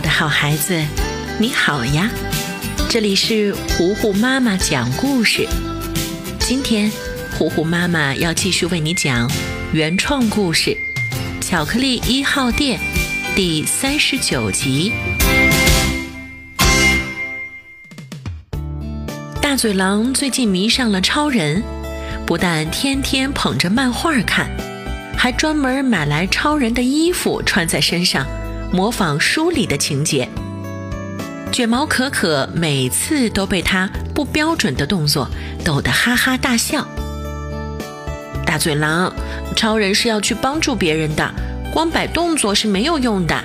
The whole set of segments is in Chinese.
我的好孩子，你好呀！这里是糊糊妈妈讲故事。今天，糊糊妈妈要继续为你讲原创故事《巧克力一号店》第三十九集。大嘴狼最近迷上了超人，不但天天捧着漫画看，还专门买来超人的衣服穿在身上。模仿书里的情节，卷毛可可每次都被他不标准的动作逗得哈哈大笑。大嘴狼，超人是要去帮助别人的，光摆动作是没有用的。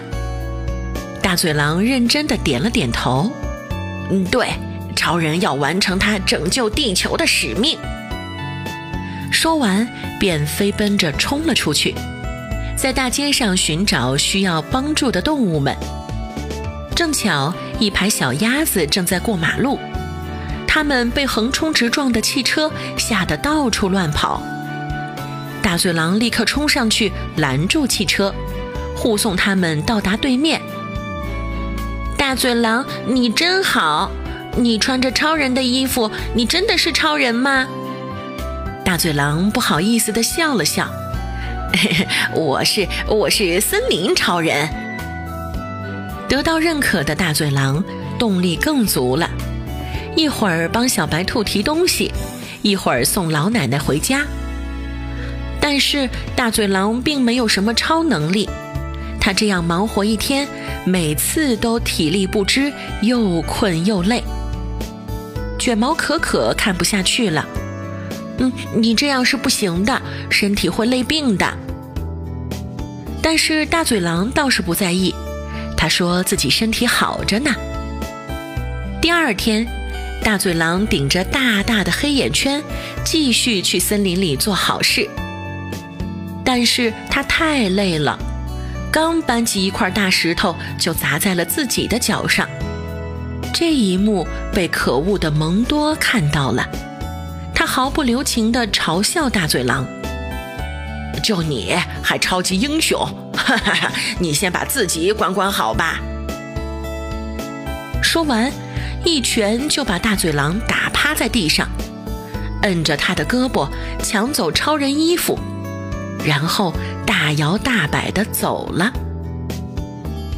大嘴狼认真的点了点头。嗯，对，超人要完成他拯救地球的使命。说完，便飞奔着冲了出去。在大街上寻找需要帮助的动物们，正巧一排小鸭子正在过马路，它们被横冲直撞的汽车吓得到处乱跑。大嘴狼立刻冲上去拦住汽车，护送它们到达对面。大嘴狼，你真好！你穿着超人的衣服，你真的是超人吗？大嘴狼不好意思地笑了笑。我是我是森林超人。得到认可的大嘴狼动力更足了，一会儿帮小白兔提东西，一会儿送老奶奶回家。但是大嘴狼并没有什么超能力，他这样忙活一天，每次都体力不支，又困又累。卷毛可可看不下去了，嗯，你这样是不行的，身体会累病的。但是大嘴狼倒是不在意，他说自己身体好着呢。第二天，大嘴狼顶着大大的黑眼圈，继续去森林里做好事。但是他太累了，刚搬起一块大石头，就砸在了自己的脚上。这一幕被可恶的蒙多看到了，他毫不留情地嘲笑大嘴狼。就你还超级英雄，哈哈哈！你先把自己管管好吧。说完，一拳就把大嘴狼打趴在地上，摁着他的胳膊抢走超人衣服，然后大摇大摆地走了。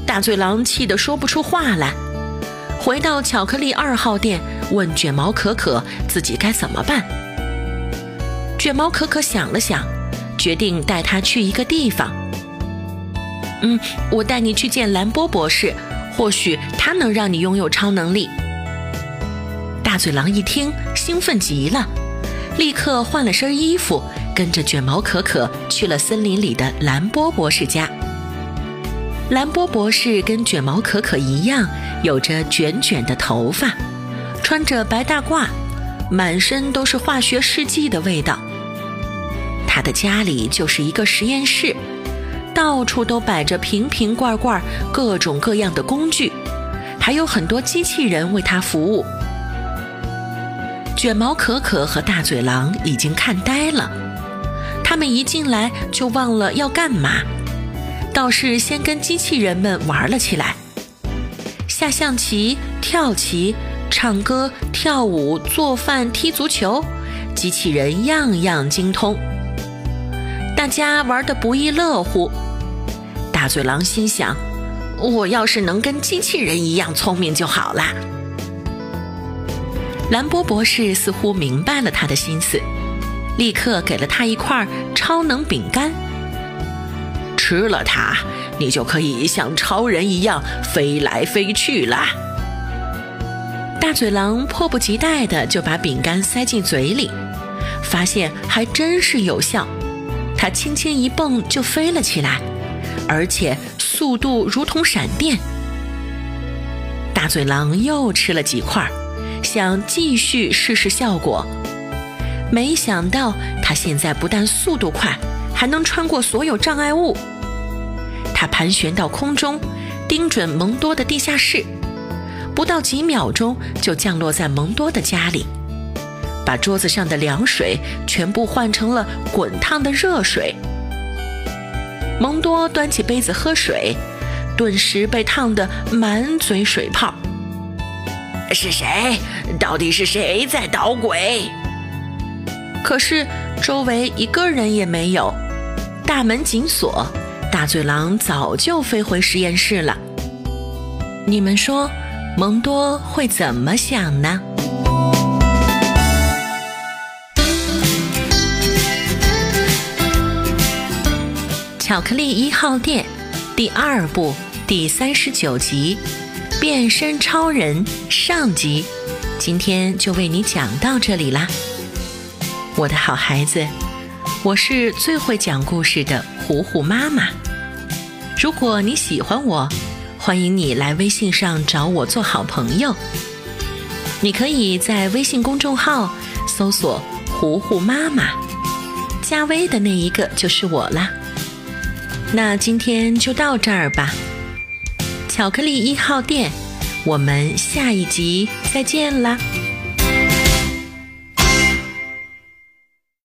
大嘴狼气得说不出话来，回到巧克力二号店，问卷毛可可自己该怎么办。卷毛可可想了想。决定带他去一个地方。嗯，我带你去见兰波博士，或许他能让你拥有超能力。大嘴狼一听，兴奋极了，立刻换了身衣服，跟着卷毛可可去了森林里的兰波博士家。兰波博士跟卷毛可可一样，有着卷卷的头发，穿着白大褂，满身都是化学试剂的味道。他的家里就是一个实验室，到处都摆着瓶瓶罐罐、各种各样的工具，还有很多机器人为他服务。卷毛可可和大嘴狼已经看呆了，他们一进来就忘了要干嘛，倒是先跟机器人们玩了起来，下象棋、跳棋、唱歌、跳舞、做饭、踢足球，机器人样样精通。大家玩得不亦乐乎。大嘴狼心想：“我要是能跟机器人一样聪明就好啦。”兰波博士似乎明白了他的心思，立刻给了他一块超能饼干。吃了它，你就可以像超人一样飞来飞去了。大嘴狼迫不及待地就把饼干塞进嘴里，发现还真是有效。他轻轻一蹦就飞了起来，而且速度如同闪电。大嘴狼又吃了几块，想继续试试效果。没想到他现在不但速度快，还能穿过所有障碍物。他盘旋到空中，盯准蒙多的地下室，不到几秒钟就降落在蒙多的家里。把桌子上的凉水全部换成了滚烫的热水。蒙多端起杯子喝水，顿时被烫得满嘴水泡。是谁？到底是谁在捣鬼？可是周围一个人也没有，大门紧锁，大嘴狼早就飞回实验室了。你们说，蒙多会怎么想呢？巧克力一号店第二部第三十九集《变身超人》上集，今天就为你讲到这里啦，我的好孩子，我是最会讲故事的糊糊妈妈。如果你喜欢我，欢迎你来微信上找我做好朋友。你可以在微信公众号搜索“糊糊妈妈”，加微的那一个就是我啦。那今天就到这儿吧，巧克力一号店，我们下一集再见啦。